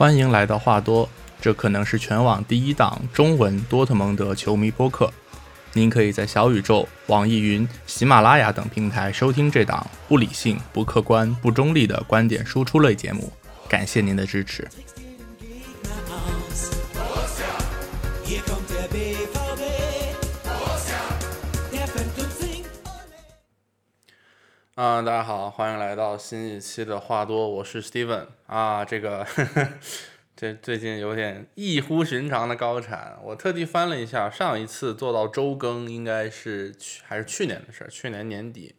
欢迎来到话多，这可能是全网第一档中文多特蒙德球迷播客。您可以在小宇宙、网易云、喜马拉雅等平台收听这档不理性、不客观、不中立的观点输出类节目。感谢您的支持。啊，大家好，欢迎来到新一期的话多，我是 Steven 啊，这个这最近有点异乎寻常的高产，我特地翻了一下，上一次做到周更应该是去还是去年的事儿，去年年底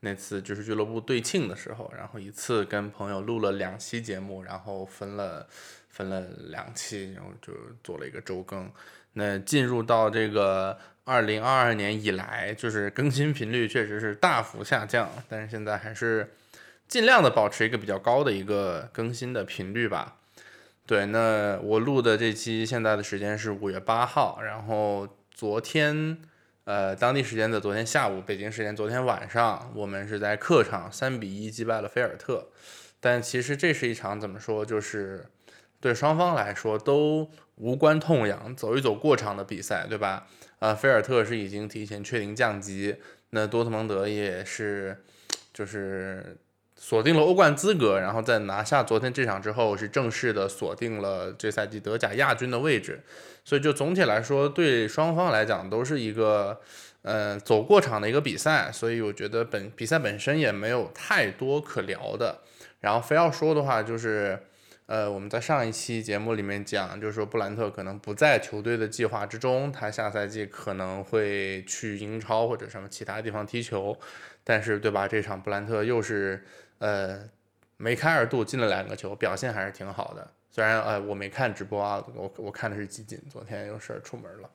那次就是俱乐部对庆的时候，然后一次跟朋友录了两期节目，然后分了分了两期，然后就做了一个周更。那进入到这个。二零二二年以来，就是更新频率确实是大幅下降，但是现在还是尽量的保持一个比较高的一个更新的频率吧。对，那我录的这期现在的时间是五月八号，然后昨天，呃，当地时间的昨天下午，北京时间昨天晚上，我们是在客场三比一击败了菲尔特，但其实这是一场怎么说，就是对双方来说都无关痛痒，走一走过场的比赛，对吧？啊，菲尔特是已经提前确定降级，那多特蒙德也是，就是锁定了欧冠资格，然后在拿下昨天这场之后，是正式的锁定了这赛季德甲亚军的位置。所以就总体来说，对双方来讲都是一个，呃，走过场的一个比赛。所以我觉得本比赛本身也没有太多可聊的。然后非要说的话，就是。呃，我们在上一期节目里面讲，就是说布兰特可能不在球队的计划之中，他下赛季可能会去英超或者什么其他地方踢球，但是对吧？这场布兰特又是呃梅开二度进了两个球，表现还是挺好的。虽然呃我没看直播啊，我我看的是集锦，昨天有事儿出门了，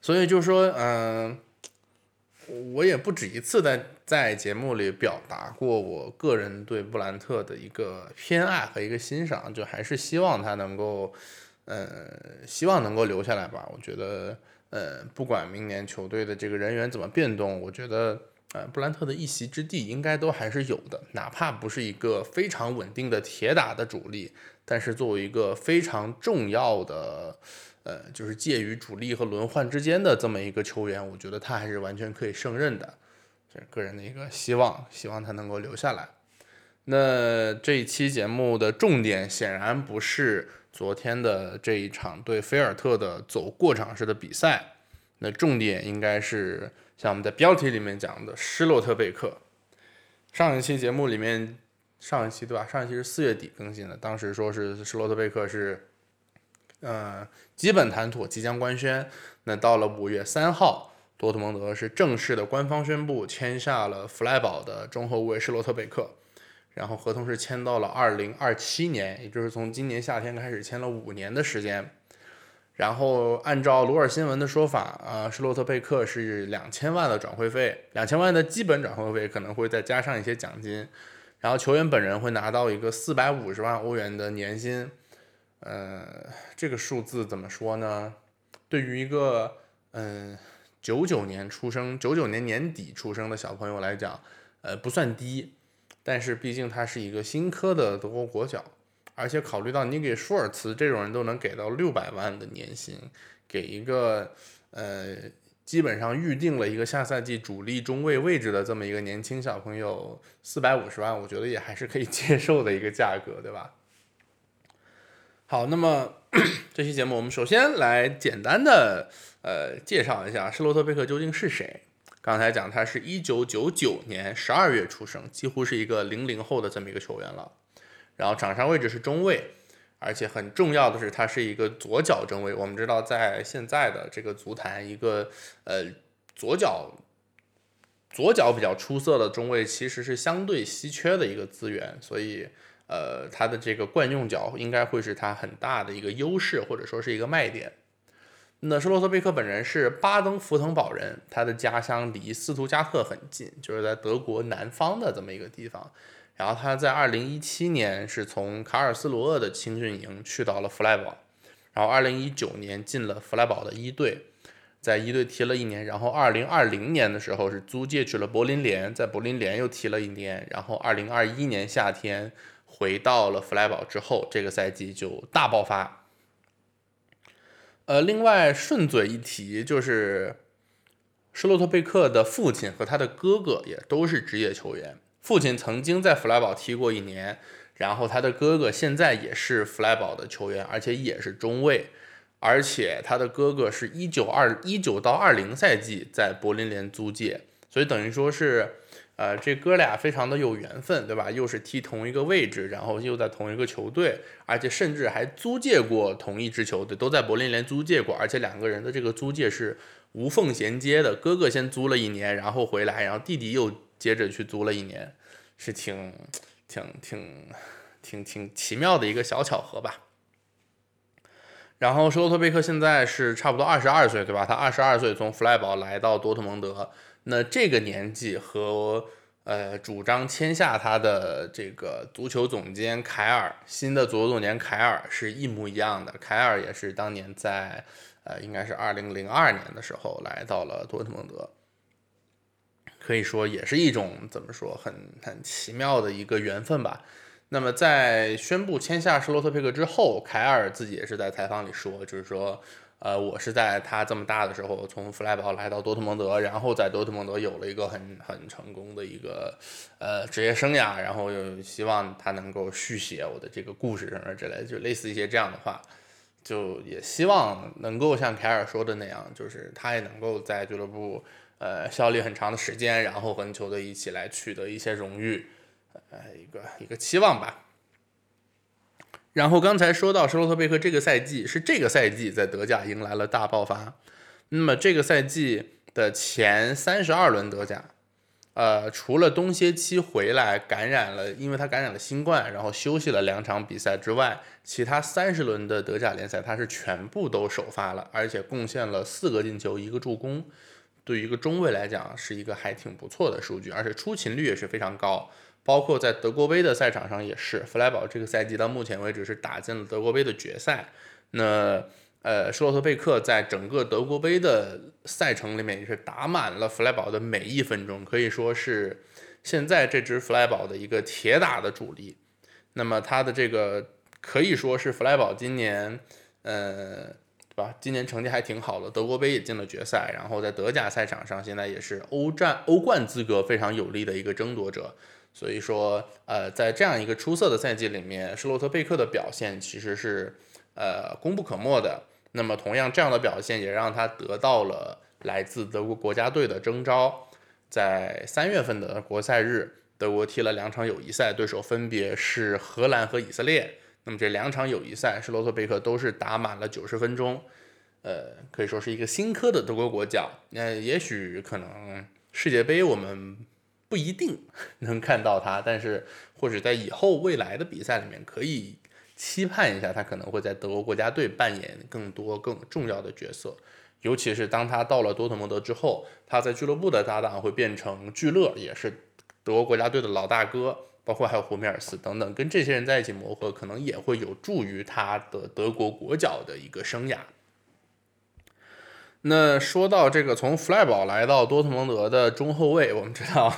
所以就是说嗯。我也不止一次在在节目里表达过我个人对布兰特的一个偏爱和一个欣赏，就还是希望他能够，呃，希望能够留下来吧。我觉得，呃，不管明年球队的这个人员怎么变动，我觉得，呃，布兰特的一席之地应该都还是有的，哪怕不是一个非常稳定的铁打的主力，但是作为一个非常重要的。呃，就是介于主力和轮换之间的这么一个球员，我觉得他还是完全可以胜任的，这是个人的一个希望，希望他能够留下来。那这一期节目的重点显然不是昨天的这一场对菲尔特的走过场式的比赛，那重点应该是像我们在标题里面讲的施洛特贝克。上一期节目里面，上一期对吧？上一期是四月底更新的，当时说是施洛特贝克是。呃，基本谈妥，即将官宣。那到了五月三号，多特蒙德是正式的官方宣布签下了弗莱堡的中后卫施洛特贝克，然后合同是签到了二零二七年，也就是从今年夏天开始签了五年的时间。然后按照鲁尔新闻的说法，啊，施洛特贝克是两千万的转会费，两千万的基本转会费可能会再加上一些奖金，然后球员本人会拿到一个四百五十万欧元的年薪。呃，这个数字怎么说呢？对于一个嗯九九年出生、九九年年底出生的小朋友来讲，呃不算低，但是毕竟他是一个新科的德国国脚，而且考虑到你给舒尔茨这种人都能给到六百万的年薪，给一个呃基本上预定了一个下赛季主力中卫位置的这么一个年轻小朋友四百五十万，我觉得也还是可以接受的一个价格，对吧？好，那么 这期节目我们首先来简单的呃介绍一下施洛特贝克究竟是谁。刚才讲他是一九九九年十二月出生，几乎是一个零零后的这么一个球员了。然后场上位置是中卫，而且很重要的是他是一个左脚中卫。我们知道在现在的这个足坛，一个呃左脚左脚比较出色的中卫其实是相对稀缺的一个资源，所以。呃，他的这个惯用脚应该会是他很大的一个优势，或者说是一个卖点。那施洛特贝克本人是巴登符腾堡人，他的家乡离斯图加特很近，就是在德国南方的这么一个地方。然后他在二零一七年是从卡尔斯罗厄的青训营去到了弗莱堡，然后二零一九年进了弗莱堡的一队，在一队踢了一年，然后二零二零年的时候是租借去了柏林联，在柏林联又踢了一年，然后二零二一年夏天。回到了弗莱堡之后，这个赛季就大爆发。呃，另外顺嘴一提，就是施洛特贝克的父亲和他的哥哥也都是职业球员。父亲曾经在弗莱堡踢过一年，然后他的哥哥现在也是弗莱堡的球员，而且也是中卫。而且他的哥哥是一九二一九到二零赛季在柏林联租借，所以等于说是。呃，这哥俩非常的有缘分，对吧？又是踢同一个位置，然后又在同一个球队，而且甚至还租借过同一支球队，都在柏林联租借过，而且两个人的这个租借是无缝衔接的。哥哥先租了一年，然后回来，然后弟弟又接着去租了一年，是挺挺挺挺挺奇妙的一个小巧合吧。然后施罗特贝克现在是差不多二十二岁，对吧？他二十二岁从弗莱堡来到多特蒙德。那这个年纪和呃主张签下他的这个足球总监凯尔，新的足球总监凯尔是一模一样的。凯尔也是当年在呃应该是二零零二年的时候来到了多特蒙德，可以说也是一种怎么说很很奇妙的一个缘分吧。那么在宣布签下施洛特佩克之后，凯尔自己也是在采访里说，就是说。呃，我是在他这么大的时候从弗莱堡来到多特蒙德，然后在多特蒙德有了一个很很成功的一个呃职业生涯，然后又希望他能够续写我的这个故事什么之类，就类似一些这样的话，就也希望能够像凯尔说的那样，就是他也能够在俱乐部呃效力很长的时间，然后和球队一起来取得一些荣誉，呃一个一个期望吧。然后刚才说到施洛特贝克这个赛季是这个赛季在德甲迎来了大爆发，那么这个赛季的前三十二轮德甲，呃，除了冬歇期回来感染了，因为他感染了新冠，然后休息了两场比赛之外，其他三十轮的德甲联赛他是全部都首发了，而且贡献了四个进球一个助攻，对于一个中卫来讲是一个还挺不错的数据，而且出勤率也是非常高。包括在德国杯的赛场上也是，弗莱堡这个赛季到目前为止是打进了德国杯的决赛。那呃，施洛特贝克在整个德国杯的赛程里面也是打满了弗莱堡的每一分钟，可以说是现在这支弗莱堡的一个铁打的主力。那么他的这个可以说是弗莱堡今年，呃，对吧？今年成绩还挺好的，德国杯也进了决赛，然后在德甲赛场上现在也是欧战欧冠资格非常有力的一个争夺者。所以说，呃，在这样一个出色的赛季里面，施洛特贝克的表现其实是呃功不可没的。那么，同样这样的表现也让他得到了来自德国国家队的征召。在三月份的国赛日，德国踢了两场友谊赛，对手分别是荷兰和以色列。那么这两场友谊赛，施洛特贝克都是打满了九十分钟，呃，可以说是一个新科的德国国脚。那也许可能世界杯我们。不一定 能看到他，但是或者在以后未来的比赛里面，可以期盼一下他可能会在德国国家队扮演更多更重要的角色。尤其是当他到了多特蒙德之后，他在俱乐部的搭档会变成聚勒，也是德国国家队的老大哥，包括还有胡梅尔斯等等，跟这些人在一起磨合，可能也会有助于他的德国国脚的一个生涯。那说到这个从弗赖堡来到多特蒙德的中后卫，我们知道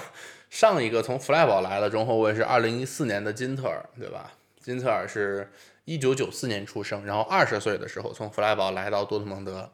上一个从弗赖堡来的中后卫是二零一四年的金特尔，对吧？金特尔是一九九四年出生，然后二十岁的时候从弗赖堡来到多特蒙德。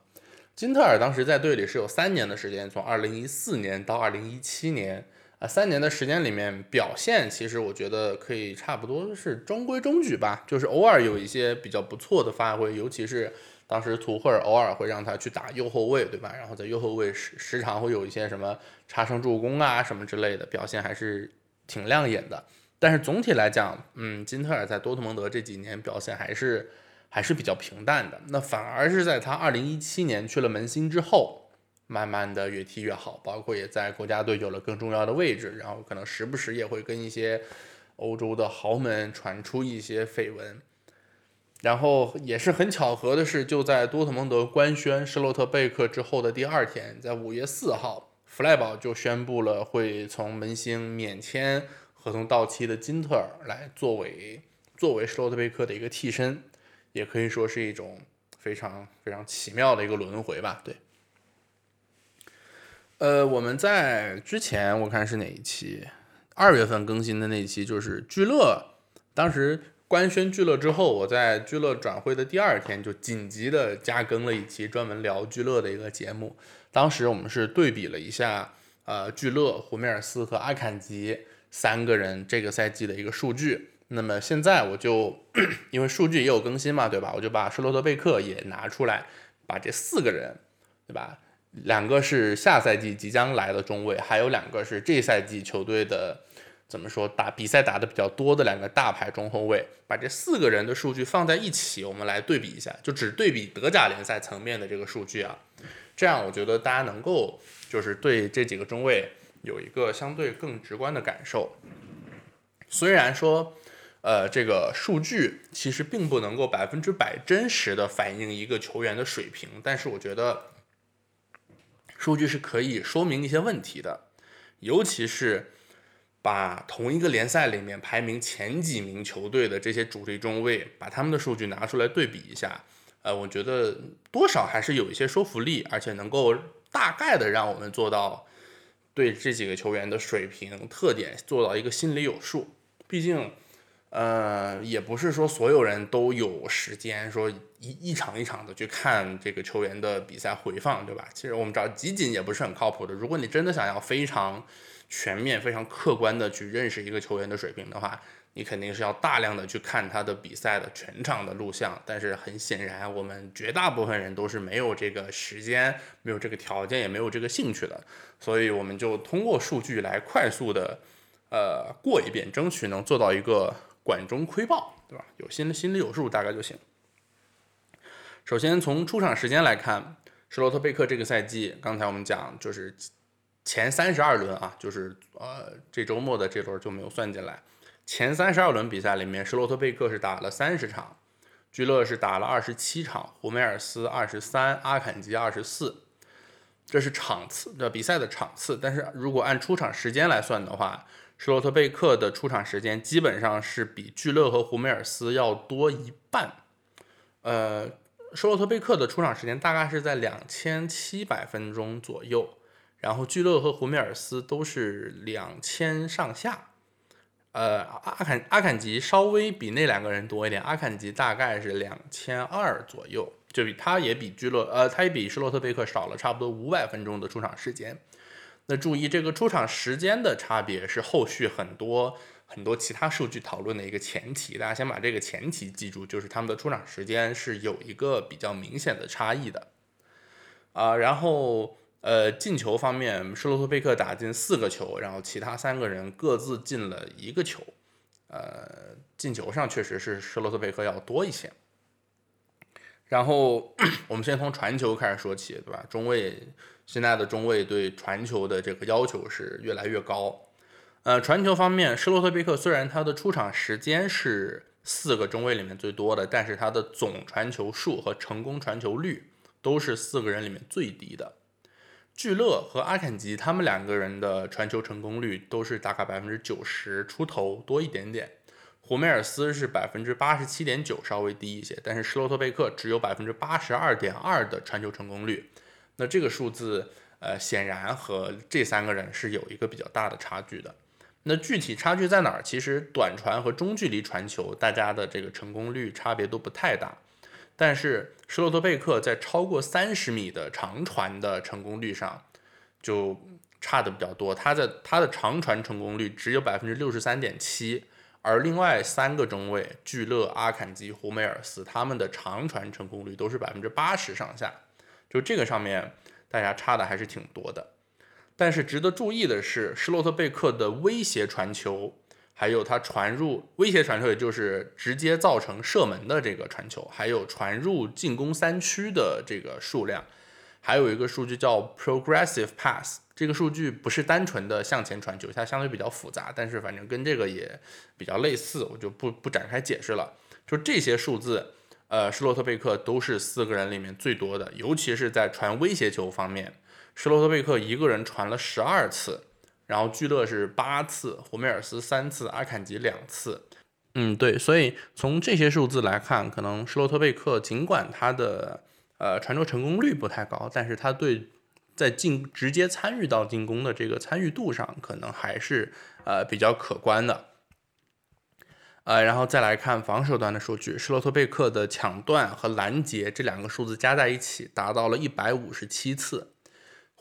金特尔当时在队里是有三年的时间，从二零一四年到二零一七年啊，三年的时间里面表现其实我觉得可以差不多是中规中矩吧，就是偶尔有一些比较不错的发挥，尤其是。当时图赫尔偶尔会让他去打右后卫，对吧？然后在右后卫时时常会有一些什么插上助攻啊什么之类的表现，还是挺亮眼的。但是总体来讲，嗯，金特尔在多特蒙德这几年表现还是还是比较平淡的。那反而是在他二零一七年去了门兴之后，慢慢的越踢越好，包括也在国家队有了更重要的位置，然后可能时不时也会跟一些欧洲的豪门传出一些绯闻。然后也是很巧合的是，就在多特蒙德官宣施洛特贝克之后的第二天，在五月四号，弗赖堡就宣布了会从门兴免签合同到期的金特尔来作为作为施洛特贝克的一个替身，也可以说是一种非常非常奇妙的一个轮回吧。对，呃，我们在之前我看是哪一期，二月份更新的那期，就是聚乐。当时官宣聚乐之后，我在聚乐转会的第二天就紧急的加更了一期专门聊聚乐的一个节目。当时我们是对比了一下，呃，聚乐、胡梅尔斯和阿坎吉三个人这个赛季的一个数据。那么现在我就 因为数据也有更新嘛，对吧？我就把施罗德贝克也拿出来，把这四个人，对吧？两个是下赛季即将来的中卫，还有两个是这赛季球队的怎么说打比赛打的比较多的两个大牌中后卫，把这四个人的数据放在一起，我们来对比一下，就只对比德甲联赛层面的这个数据啊，这样我觉得大家能够就是对这几个中卫有一个相对更直观的感受。虽然说，呃，这个数据其实并不能够百分之百真实的反映一个球员的水平，但是我觉得。数据是可以说明一些问题的，尤其是把同一个联赛里面排名前几名球队的这些主力中卫，把他们的数据拿出来对比一下，呃，我觉得多少还是有一些说服力，而且能够大概的让我们做到对这几个球员的水平特点做到一个心里有数，毕竟。呃，也不是说所有人都有时间说一一场一场的去看这个球员的比赛回放，对吧？其实我们知道集锦也不是很靠谱的。如果你真的想要非常全面、非常客观的去认识一个球员的水平的话，你肯定是要大量的去看他的比赛的全场的录像。但是很显然，我们绝大部分人都是没有这个时间、没有这个条件、也没有这个兴趣的。所以我们就通过数据来快速的呃过一遍，争取能做到一个。管中窥豹，对吧？有心心里有数，大概就行。首先从出场时间来看，施罗特贝克这个赛季，刚才我们讲就是前三十二轮啊，就是呃这周末的这轮就没有算进来。前三十二轮比赛里面，施罗特贝克是打了三十场，居勒是打了二十七场，胡梅尔斯二十三，阿坎吉二十四，这是场次的比赛的场次。但是如果按出场时间来算的话，施罗特贝克的出场时间基本上是比聚勒和胡梅尔斯要多一半。呃，施罗特贝克的出场时间大概是在两千七百分钟左右，然后聚勒和胡梅尔斯都是两千上下。呃，阿坎阿坎吉稍微比那两个人多一点，阿坎吉大概是两千二左右，就比他也比聚勒，呃，他也比施罗特贝克少了差不多五百分钟的出场时间。那注意，这个出场时间的差别是后续很多很多其他数据讨论的一个前提。大家先把这个前提记住，就是他们的出场时间是有一个比较明显的差异的。啊，然后呃，进球方面，施罗特贝克打进四个球，然后其他三个人各自进了一个球。呃，进球上确实是施罗特贝克要多一些。然后 我们先从传球开始说起，对吧？中卫。现在的中卫对传球的这个要求是越来越高。呃，传球方面，施洛特贝克虽然他的出场时间是四个中卫里面最多的，但是他的总传球数和成功传球率都是四个人里面最低的。聚勒和阿坎吉他们两个人的传球成功率都是大概百分之九十出头多一点点。胡梅尔斯是百分之八十七点九，稍微低一些，但是施洛特贝克只有百分之八十二点二的传球成功率。那这个数字，呃，显然和这三个人是有一个比较大的差距的。那具体差距在哪儿？其实短传和中距离传球，大家的这个成功率差别都不太大。但是施洛特贝克在超过三十米的长传的成功率上就差的比较多。他的他的长传成功率只有百分之六十三点七，而另外三个中卫聚勒、阿坎吉、胡梅尔斯，他们的长传成功率都是百分之八十上下。就这个上面，大家差的还是挺多的。但是值得注意的是，施洛特贝克的威胁传球，还有他传入威胁传球，也就是直接造成射门的这个传球，还有传入进攻三区的这个数量，还有一个数据叫 progressive pass。这个数据不是单纯的向前传球，它相对比较复杂，但是反正跟这个也比较类似，我就不不展开解释了。就这些数字。呃，施洛特贝克都是四个人里面最多的，尤其是在传威胁球方面，施洛特贝克一个人传了十二次，然后聚勒是八次，胡梅尔斯三次，阿坎吉两次。嗯，对，所以从这些数字来看，可能施洛特贝克尽管他的呃传球成功率不太高，但是他对在进直接参与到进攻的这个参与度上，可能还是呃比较可观的。呃，然后再来看防守端的数据，施罗特贝克的抢断和拦截这两个数字加在一起达到了一百五十七次，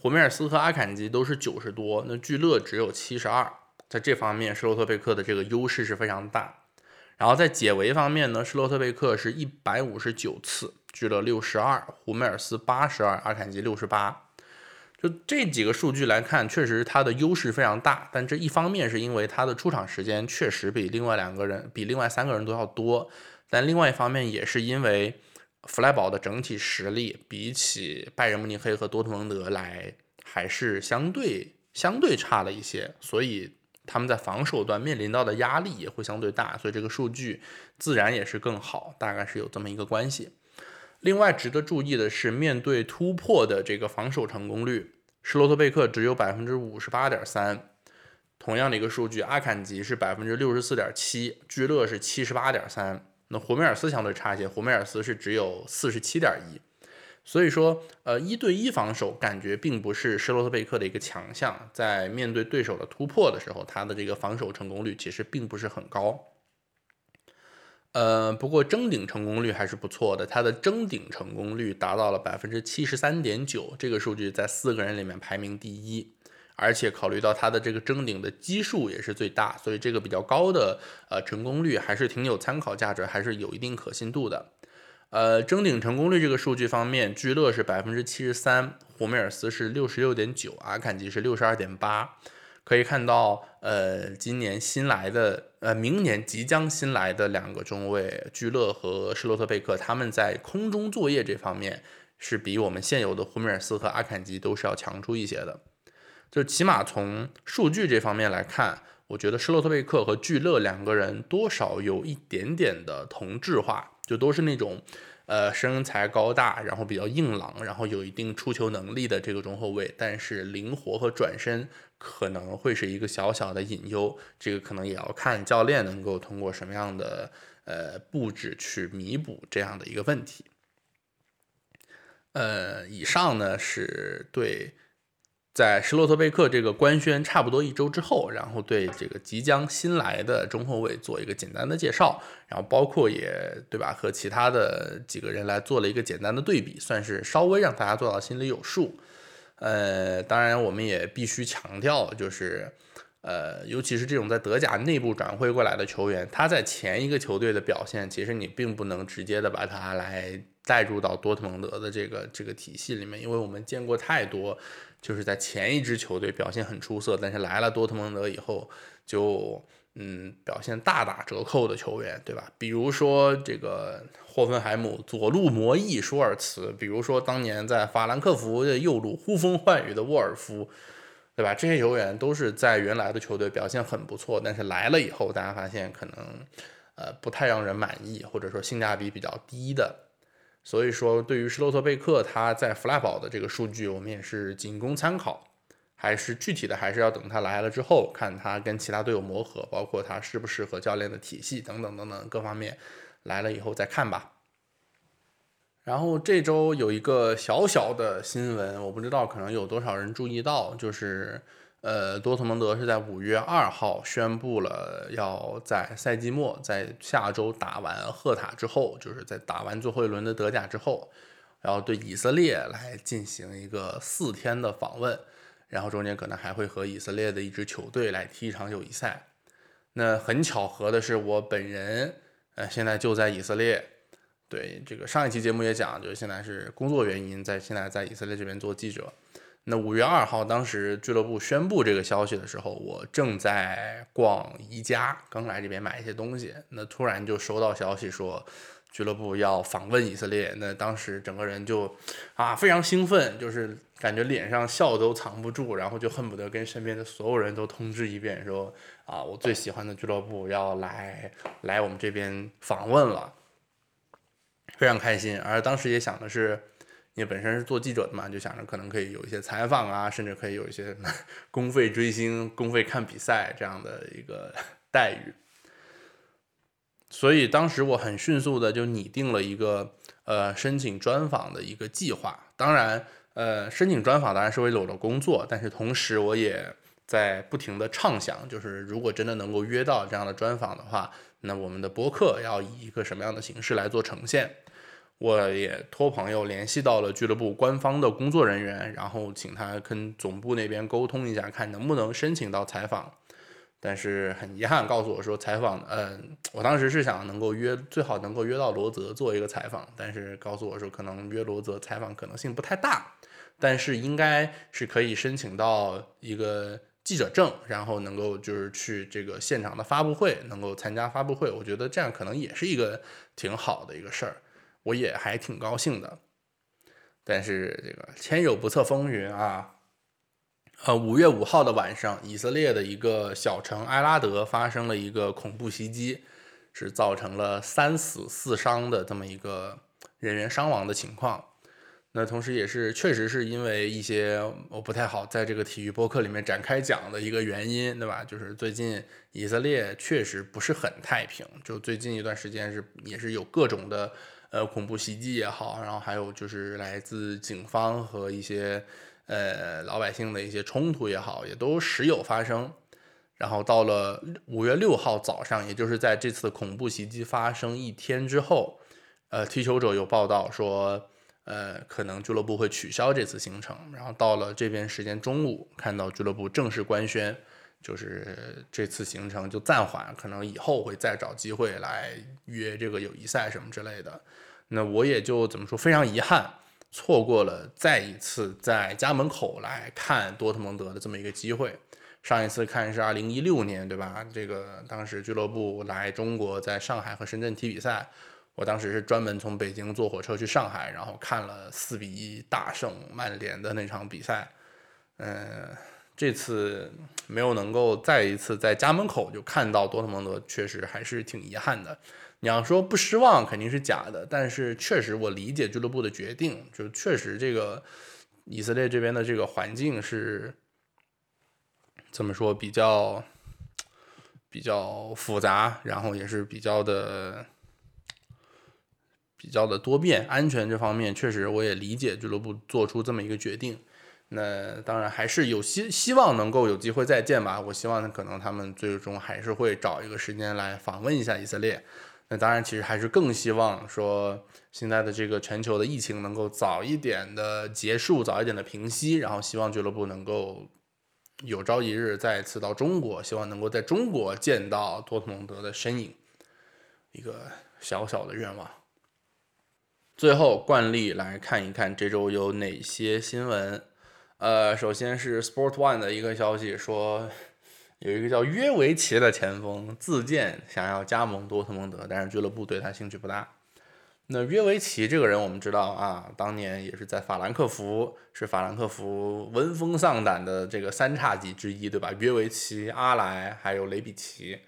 胡梅尔斯和阿坎吉都是九十多，那聚勒只有七十二，在这方面施罗特贝克的这个优势是非常大。然后在解围方面呢，施罗特贝克是一百五十九次，聚乐六十二，胡梅尔斯八十二，阿坎吉六十八。就这几个数据来看，确实他的优势非常大。但这一方面是因为他的出场时间确实比另外两个人、比另外三个人都要多，但另外一方面也是因为弗莱堡的整体实力比起拜仁慕尼黑和多特蒙德来还是相对相对差了一些，所以他们在防守端面临到的压力也会相对大，所以这个数据自然也是更好，大概是有这么一个关系。另外值得注意的是，面对突破的这个防守成功率，施罗特贝克只有百分之五十八点三。同样的一个数据，阿坎吉是百分之六十四点七，聚勒是七十八点三。那胡梅尔斯相对差一些，胡梅尔斯是只有四十七点一。所以说，呃，一对一防守感觉并不是施罗特贝克的一个强项，在面对对手的突破的时候，他的这个防守成功率其实并不是很高。呃，不过争顶成功率还是不错的，他的争顶成功率达到了百分之七十三点九，这个数据在四个人里面排名第一，而且考虑到他的这个争顶的基数也是最大，所以这个比较高的呃成功率还是挺有参考价值，还是有一定可信度的。呃，争顶成功率这个数据方面，聚勒是百分之七十三，胡梅尔斯是六十六点九，阿坎吉是六十二点八。可以看到，呃，今年新来的，呃，明年即将新来的两个中卫，聚勒和施罗特贝克，他们在空中作业这方面是比我们现有的胡梅尔斯和阿坎吉都是要强出一些的。就起码从数据这方面来看，我觉得施罗特贝克和聚勒两个人多少有一点点的同质化，就都是那种。呃，身材高大，然后比较硬朗，然后有一定出球能力的这个中后卫，但是灵活和转身可能会是一个小小的隐忧，这个可能也要看教练能够通过什么样的呃布置去弥补这样的一个问题。呃，以上呢是对。在施洛特贝克这个官宣差不多一周之后，然后对这个即将新来的中后卫做一个简单的介绍，然后包括也对吧，和其他的几个人来做了一个简单的对比，算是稍微让大家做到心里有数。呃，当然我们也必须强调，就是呃，尤其是这种在德甲内部转会过来的球员，他在前一个球队的表现，其实你并不能直接的把他来带入到多特蒙德的这个这个体系里面，因为我们见过太多。就是在前一支球队表现很出色，但是来了多特蒙德以后，就嗯表现大打折扣的球员，对吧？比如说这个霍芬海姆左路魔翼舒尔茨，比如说当年在法兰克福的右路呼风唤雨的沃尔夫，对吧？这些球员都是在原来的球队表现很不错，但是来了以后，大家发现可能呃不太让人满意，或者说性价比比较低的。所以说，对于施洛特贝克他在弗赖堡的这个数据，我们也是仅供参考，还是具体的还是要等他来了之后，看他跟其他队友磨合，包括他适不适合教练的体系等等等等各方面，来了以后再看吧。然后这周有一个小小的新闻，我不知道可能有多少人注意到，就是。呃，多特蒙德是在五月二号宣布了，要在赛季末，在下周打完赫塔之后，就是在打完最后一轮的德甲之后，然后对以色列来进行一个四天的访问，然后中间可能还会和以色列的一支球队来踢一场友谊赛。那很巧合的是，我本人呃现在就在以色列。对这个上一期节目也讲，就是现在是工作原因，在现在在以色列这边做记者。那五月二号，当时俱乐部宣布这个消息的时候，我正在逛宜家，刚来这边买一些东西。那突然就收到消息说，俱乐部要访问以色列。那当时整个人就啊非常兴奋，就是感觉脸上笑都藏不住，然后就恨不得跟身边的所有人都通知一遍，说啊我最喜欢的俱乐部要来来我们这边访问了，非常开心。而当时也想的是。因为本身是做记者的嘛，就想着可能可以有一些采访啊，甚至可以有一些公费追星、公费看比赛这样的一个 待遇。所以当时我很迅速的就拟定了一个呃申请专访的一个计划。当然，呃，申请专访当然是为了我的工作，但是同时我也。在不停的畅想，就是如果真的能够约到这样的专访的话，那我们的播客要以一个什么样的形式来做呈现？我也托朋友联系到了俱乐部官方的工作人员，然后请他跟总部那边沟通一下，看能不能申请到采访。但是很遗憾，告诉我说采访，呃，我当时是想能够约，最好能够约到罗泽做一个采访，但是告诉我说可能约罗泽采访可能性不太大，但是应该是可以申请到一个记者证，然后能够就是去这个现场的发布会，能够参加发布会，我觉得这样可能也是一个挺好的一个事儿，我也还挺高兴的。但是这个天有不测风云啊。呃，五月五号的晚上，以色列的一个小城埃拉德发生了一个恐怖袭击，是造成了三死四伤的这么一个人员伤亡的情况。那同时也是确实是因为一些我不太好在这个体育播客里面展开讲的一个原因，对吧？就是最近以色列确实不是很太平，就最近一段时间是也是有各种的呃恐怖袭击也好，然后还有就是来自警方和一些。呃，老百姓的一些冲突也好，也都时有发生。然后到了五月六号早上，也就是在这次恐怖袭击发生一天之后，呃，踢球者有报道说，呃，可能俱乐部会取消这次行程。然后到了这边时间中午，看到俱乐部正式官宣，就是这次行程就暂缓，可能以后会再找机会来约这个友谊赛什么之类的。那我也就怎么说，非常遗憾。错过了再一次在家门口来看多特蒙德的这么一个机会。上一次看是二零一六年，对吧？这个当时俱乐部来中国，在上海和深圳踢比赛，我当时是专门从北京坐火车去上海，然后看了四比一大胜曼联的那场比赛。嗯，这次没有能够再一次在家门口就看到多特蒙德，确实还是挺遗憾的。你要说不失望肯定是假的，但是确实我理解俱乐部的决定，就确实这个以色列这边的这个环境是怎么说比较比较复杂，然后也是比较的比较的多变，安全这方面确实我也理解俱乐部做出这么一个决定。那当然还是有希希望能够有机会再见吧。我希望可能他们最终还是会找一个时间来访问一下以色列。那当然，其实还是更希望说现在的这个全球的疫情能够早一点的结束，早一点的平息，然后希望俱乐部能够有朝一日再次到中国，希望能够在中国见到多特蒙德的身影，一个小小的愿望。最后，惯例来看一看这周有哪些新闻。呃，首先是 Sport One 的一个消息说。有一个叫约维奇的前锋自荐想要加盟多特蒙德，但是俱乐部对他兴趣不大。那约维奇这个人我们知道啊，当年也是在法兰克福，是法兰克福闻风丧胆的这个三叉戟之一，对吧？约维奇、阿莱还有雷比奇。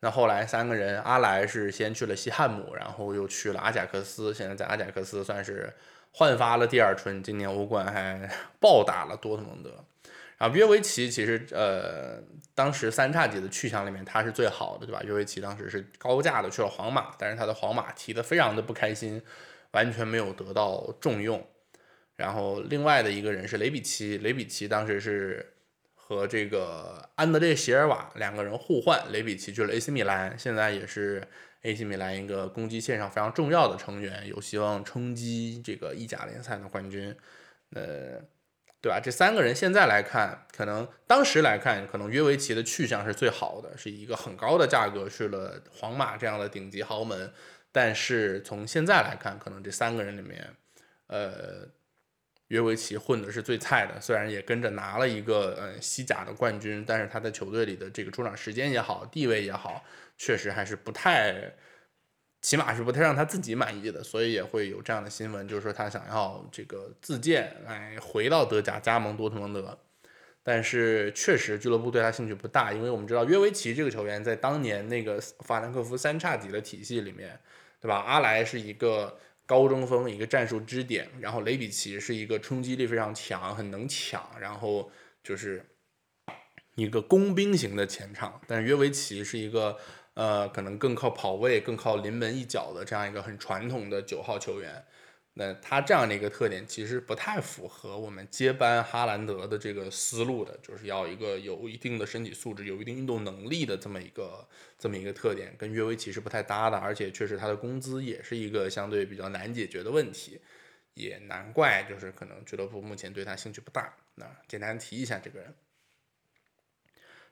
那后来三个人，阿莱是先去了西汉姆，然后又去了阿贾克斯，现在在阿贾克斯算是焕发了第二春，今年欧冠还 暴打了多特蒙德。啊，约维奇其实呃，当时三叉戟的去向里面他是最好的，对吧？约维奇当时是高价的去了皇马，但是他的皇马踢得非常的不开心，完全没有得到重用。然后另外的一个人是雷比奇，雷比奇当时是和这个安德烈席尔瓦两个人互换，雷比奇去了 AC 米兰，现在也是 AC 米兰一个攻击线上非常重要的成员，有希望冲击这个意甲联赛的冠军。呃。对吧？这三个人现在来看，可能当时来看，可能约维奇的去向是最好的，是一个很高的价格去了皇马这样的顶级豪门。但是从现在来看，可能这三个人里面，呃，约维奇混的是最菜的。虽然也跟着拿了一个呃西甲的冠军，但是他在球队里的这个出场时间也好，地位也好，确实还是不太。起码是不太让他自己满意的，所以也会有这样的新闻，就是说他想要这个自荐来回到德甲加盟多特蒙德，但是确实俱乐部对他兴趣不大，因为我们知道约维奇这个球员在当年那个法兰克福三叉戟的体系里面，对吧？阿莱是一个高中锋，一个战术支点，然后雷比奇是一个冲击力非常强，很能抢，然后就是一个工兵型的前场，但是约维奇是一个。呃，可能更靠跑位，更靠临门一脚的这样一个很传统的九号球员。那他这样的一个特点，其实不太符合我们接班哈兰德的这个思路的，就是要一个有一定的身体素质、有一定运动能力的这么一个这么一个特点，跟约维奇是不太搭的，而且确实他的工资也是一个相对比较难解决的问题，也难怪就是可能俱乐部目前对他兴趣不大。那简单提一下这个人。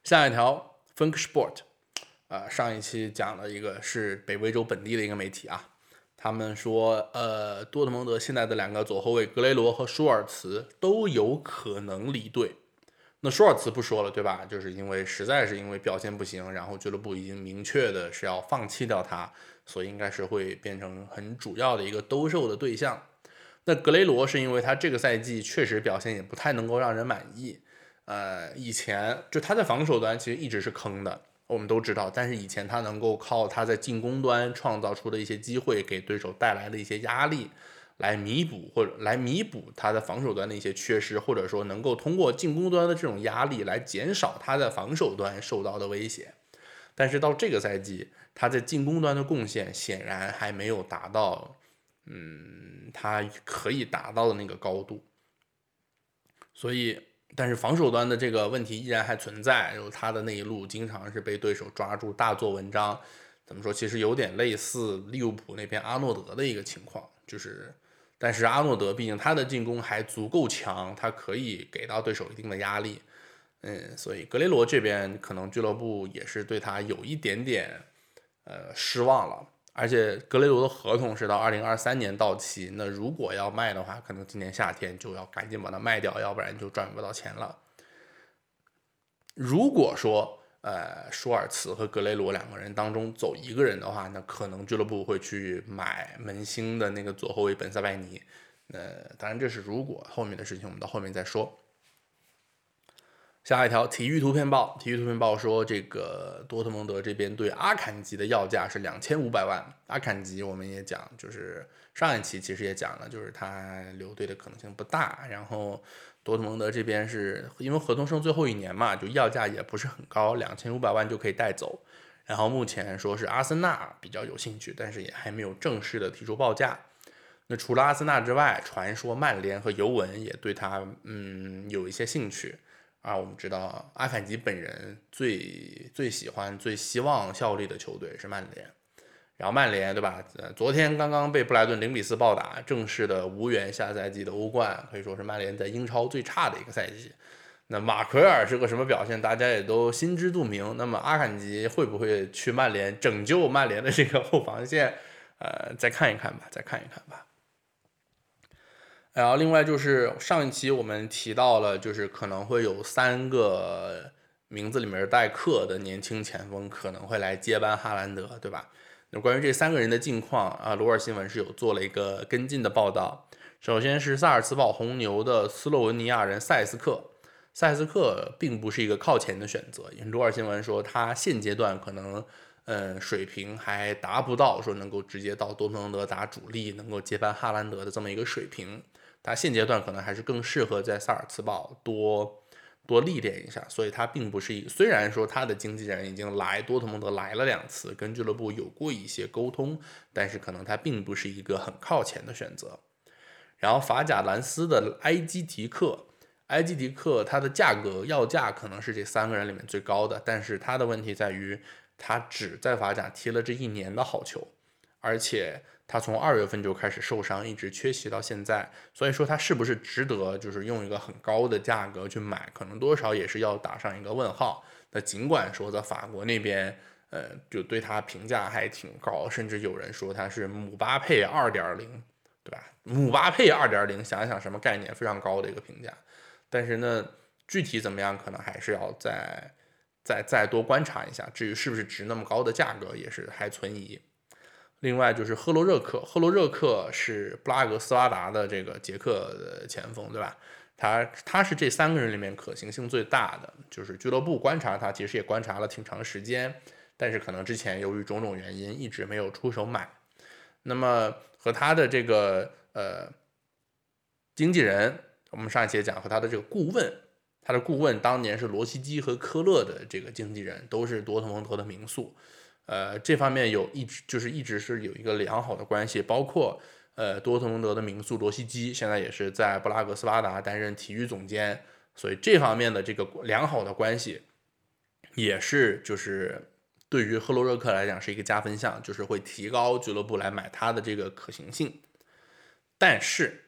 下一条，Funk Sport，啊，上一期讲了一个是北威州本地的一个媒体啊。他们说，呃，多特蒙德现在的两个左后卫格雷罗和舒尔茨都有可能离队。那舒尔茨不说了，对吧？就是因为实在是因为表现不行，然后俱乐部已经明确的是要放弃掉他，所以应该是会变成很主要的一个兜售的对象。那格雷罗是因为他这个赛季确实表现也不太能够让人满意，呃，以前就他在防守端其实一直是坑的。我们都知道，但是以前他能够靠他在进攻端创造出的一些机会，给对手带来的一些压力，来弥补或者来弥补他的防守端的一些缺失，或者说能够通过进攻端的这种压力来减少他在防守端受到的威胁。但是到这个赛季，他在进攻端的贡献显然还没有达到，嗯，他可以达到的那个高度，所以。但是防守端的这个问题依然还存在，然后他的那一路经常是被对手抓住大做文章。怎么说？其实有点类似利物浦那边阿诺德的一个情况，就是，但是阿诺德毕竟他的进攻还足够强，他可以给到对手一定的压力。嗯，所以格雷罗这边可能俱乐部也是对他有一点点呃失望了。而且格雷罗的合同是到二零二三年到期，那如果要卖的话，可能今年夏天就要赶紧把它卖掉，要不然就赚不到钱了。如果说呃舒尔茨和格雷罗两个人当中走一个人的话，那可能俱乐部会去买门兴的那个左后卫本塞拜尼。呃当然这是如果后面的事情，我们到后面再说。下一条，体育图片报。体育图片报说，这个多特蒙德这边对阿坎吉的要价是两千五百万。阿坎吉我们也讲，就是上一期其实也讲了，就是他留队的可能性不大。然后多特蒙德这边是因为合同剩最后一年嘛，就要价也不是很高，两千五百万就可以带走。然后目前说是阿森纳比较有兴趣，但是也还没有正式的提出报价。那除了阿森纳之外，传说曼联和尤文也对他嗯有一些兴趣。啊，我们知道阿坎吉本人最最喜欢、最希望效力的球队是曼联，然后曼联对吧？呃，昨天刚刚被布莱顿零比四暴打，正式的无缘下赛季的欧冠，可以说是曼联在英超最差的一个赛季。那马奎尔是个什么表现，大家也都心知肚明。那么阿坎吉会不会去曼联拯救曼联的这个后防线？呃，再看一看吧，再看一看吧。然后另外就是上一期我们提到了，就是可能会有三个名字里面带“克”的年轻前锋可能会来接班哈兰德，对吧？那关于这三个人的近况啊，罗尔新闻是有做了一个跟进的报道。首先是萨尔茨堡红牛的斯洛文尼亚人塞斯克，塞斯克并不是一个靠前的选择，因为罗尔新闻说他现阶段可能嗯水平还达不到说能够直接到多特蒙德打主力，能够接班哈兰德的这么一个水平。他现阶段可能还是更适合在萨尔茨堡多多历练一下，所以他并不是一。虽然说他的经纪人已经来多特蒙德来了两次，跟俱乐部有过一些沟通，但是可能他并不是一个很靠前的选择。然后法甲兰斯的埃基迪克，埃基迪克他的价格要价可能是这三个人里面最高的，但是他的问题在于他只在法甲踢了这一年的好球，而且。他从二月份就开始受伤，一直缺席到现在，所以说他是不是值得就是用一个很高的价格去买，可能多少也是要打上一个问号。那尽管说在法国那边，呃，就对他评价还挺高，甚至有人说他是姆巴佩二点零，对吧？姆巴佩二点零，想想什么概念？非常高的一个评价。但是呢，具体怎么样，可能还是要再再再多观察一下。至于是不是值那么高的价格，也是还存疑。另外就是赫罗热克，赫罗热克是布拉格斯拉达的这个捷克的前锋，对吧？他他是这三个人里面可行性最大的，就是俱乐部观察他，其实也观察了挺长时间，但是可能之前由于种种原因一直没有出手买。那么和他的这个呃经纪人，我们上一节讲和他的这个顾问，他的顾问当年是罗西基和科勒的这个经纪人，都是多特蒙德的名宿。呃，这方面有一直就是一直是有一个良好的关系，包括呃，多特蒙德的名宿罗西基现在也是在布拉格斯巴达担任体育总监，所以这方面的这个良好的关系，也是就是对于赫罗热克来讲是一个加分项，就是会提高俱乐部来买他的这个可行性。但是，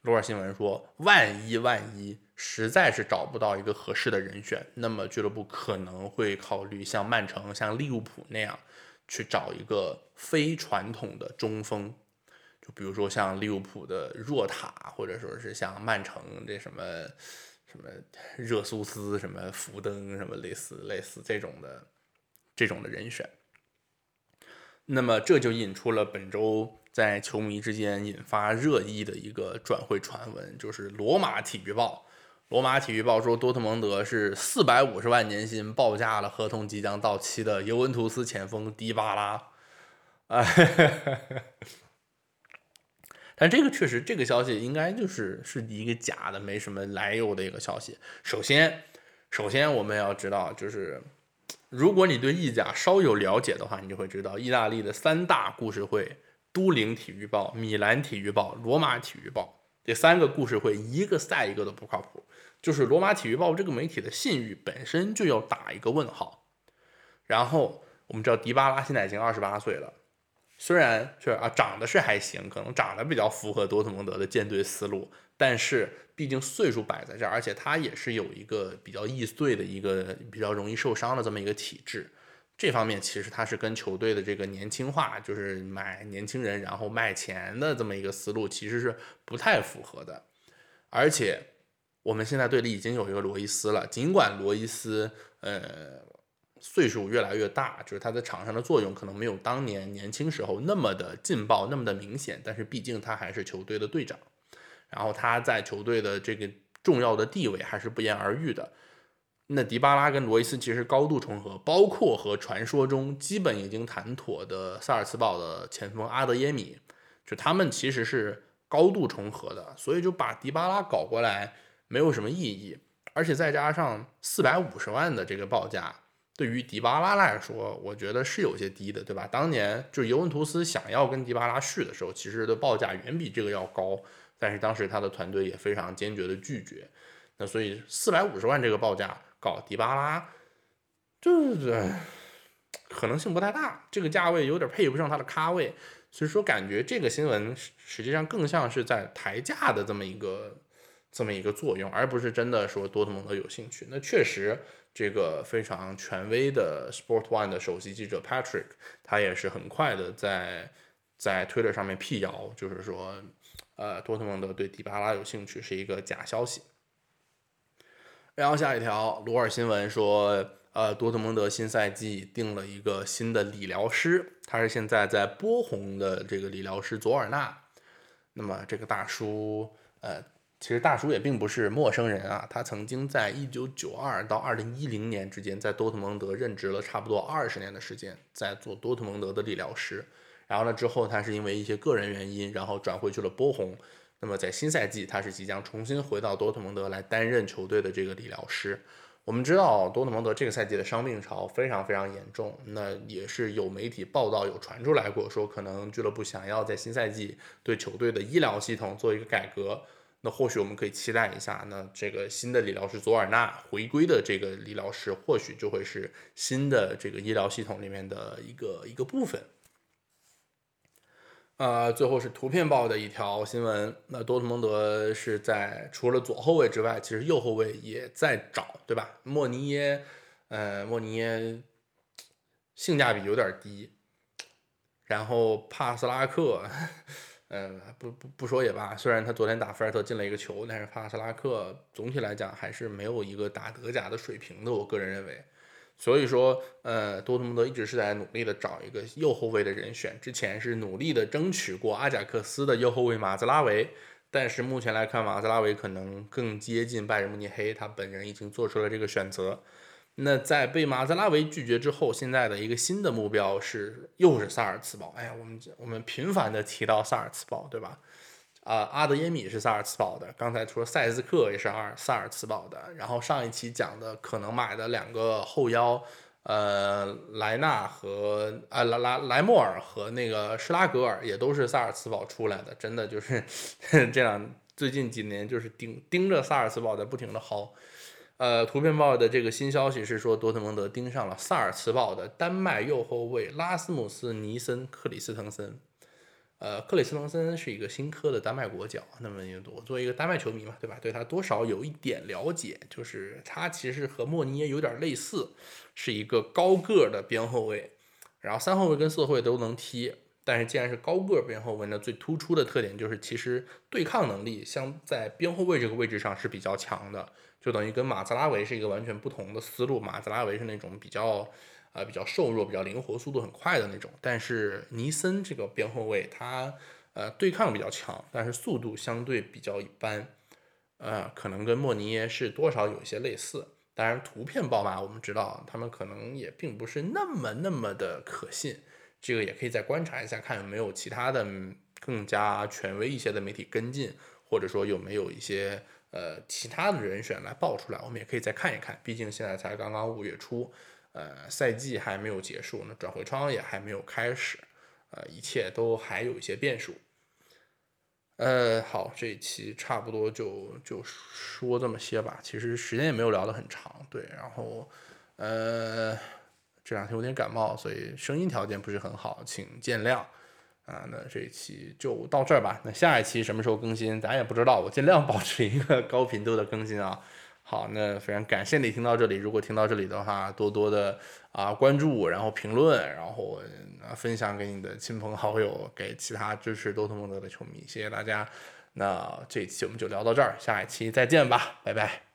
罗尔新闻说，万一万一实在是找不到一个合适的人选，那么俱乐部可能会考虑像曼城、像利物浦那样去找一个非传统的中锋。就比如说像利物浦的若塔，或者说是像曼城这什么什么热苏斯、什么福登、什么类似类似这种的这种的人选，那么这就引出了本周在球迷之间引发热议的一个转会传闻，就是罗马体育报。罗马体育报说，多特蒙德是四百五十万年薪报价了合同即将到期的尤文图斯前锋迪巴拉。哎。但这个确实，这个消息应该就是是一个假的，没什么来由的一个消息。首先，首先我们要知道，就是如果你对意甲稍有了解的话，你就会知道，意大利的三大故事会——都灵体育报、米兰体育报、罗马体育报这三个故事会，一个赛一个的不靠谱。就是罗马体育报这个媒体的信誉本身就要打一个问号。然后我们知道，迪巴拉现在已经二十八岁了。虽然是啊，长得是还行，可能长得比较符合多特蒙德的建队思路，但是毕竟岁数摆在这儿，而且他也是有一个比较易碎的一个比较容易受伤的这么一个体质，这方面其实他是跟球队的这个年轻化，就是买年轻人然后卖钱的这么一个思路其实是不太符合的。而且我们现在队里已经有一个罗伊斯了，尽管罗伊斯呃。岁数越来越大，就是他在场上的作用可能没有当年年轻时候那么的劲爆，那么的明显。但是毕竟他还是球队的队长，然后他在球队的这个重要的地位还是不言而喻的。那迪巴拉跟罗伊斯其实高度重合，包括和传说中基本已经谈妥的萨尔茨堡的前锋阿德耶米，就他们其实是高度重合的，所以就把迪巴拉搞过来没有什么意义，而且再加上四百五十万的这个报价。对于迪巴拉来说，我觉得是有些低的，对吧？当年就尤文图斯想要跟迪巴拉续的时候，其实的报价远比这个要高，但是当时他的团队也非常坚决的拒绝。那所以四百五十万这个报价搞迪巴拉，就是可能性不太大，这个价位有点配不上他的咖位，所以说感觉这个新闻实际上更像是在抬价的这么一个这么一个作用，而不是真的说多特蒙德有兴趣。那确实。这个非常权威的 Sport One 的首席记者 Patrick，他也是很快的在在 Twitter 上面辟谣，就是说，呃，多特蒙德对迪巴拉有兴趣是一个假消息。然后下一条，罗尔新闻说，呃，多特蒙德新赛季定了一个新的理疗师，他是现在在波鸿的这个理疗师佐尔纳。那么这个大叔，呃。其实大叔也并不是陌生人啊，他曾经在一九九二到二零一零年之间，在多特蒙德任职了差不多二十年的时间，在做多特蒙德的理疗师。然后呢，之后他是因为一些个人原因，然后转回去了波鸿。那么在新赛季，他是即将重新回到多特蒙德来担任球队的这个理疗师。我们知道多特蒙德这个赛季的伤病潮非常非常严重，那也是有媒体报道有传出来过，说可能俱乐部想要在新赛季对球队的医疗系统做一个改革。那或许我们可以期待一下，那这个新的理疗师佐尔纳回归的这个理疗师，或许就会是新的这个医疗系统里面的一个一个部分。呃，最后是图片报的一条新闻，那多特蒙德是在除了左后卫之外，其实右后卫也在找，对吧？莫尼耶，呃，莫尼耶性价比有点低，然后帕斯拉克。嗯，不不不说也罢。虽然他昨天打菲尔特进了一个球，但是帕斯拉克总体来讲还是没有一个打德甲的水平的。我个人认为，所以说，呃，多特蒙德一直是在努力的找一个右后卫的人选。之前是努力的争取过阿贾克斯的右后卫马兹拉维，但是目前来看，马兹拉维可能更接近拜仁慕尼黑，他本人已经做出了这个选择。那在被马泽拉维拒绝之后，现在的一个新的目标是又是萨尔茨堡。哎呀，我们我们频繁的提到萨尔茨堡，对吧？啊，阿德耶米是萨尔茨堡的，刚才除了塞斯克也是阿尔萨尔茨堡的。然后上一期讲的可能买的两个后腰，呃，莱纳和啊莱莱莱莫尔和那个施拉格尔也都是萨尔茨堡出来的，真的就是 这样最近几年就是盯盯着萨尔茨堡在不停的薅。呃，图片报的这个新消息是说，多特蒙德盯上了萨尔茨堡的丹麦右后卫拉斯姆斯尼森克里斯滕森。呃，克里斯滕森是一个新科的丹麦国脚。那么我作为一个丹麦球迷嘛，对吧？对他多少有一点了解，就是他其实和莫尼耶有点类似，是一个高个的边后卫，然后三后卫跟四后卫都能踢。但是既然是高个边后卫呢，最突出的特点就是其实对抗能力相在边后卫这个位置上是比较强的，就等于跟马兹拉维是一个完全不同的思路。马兹拉维是那种比较。呃，比较瘦弱，比较灵活，速度很快的那种。但是尼森这个边后卫，他呃对抗比较强，但是速度相对比较一般。呃，可能跟莫尼耶是多少有一些类似。当然，图片爆马我们知道，他们可能也并不是那么那么的可信。这个也可以再观察一下，看有没有其他的更加权威一些的媒体跟进，或者说有没有一些呃其他的人选来爆出来，我们也可以再看一看。毕竟现在才刚刚五月初。呃，赛季还没有结束，呢转会窗也还没有开始，呃，一切都还有一些变数。呃，好，这一期差不多就就说这么些吧，其实时间也没有聊得很长，对，然后呃，这两天有点感冒，所以声音条件不是很好，请见谅啊。那这一期就到这儿吧，那下一期什么时候更新，咱也不知道，我尽量保持一个高频度的更新啊。好，那非常感谢你听到这里。如果听到这里的话，多多的啊关注，然后评论，然后啊分享给你的亲朋好友，给其他支持多特蒙德的球迷。谢谢大家。那这一期我们就聊到这儿，下一期再见吧，拜拜。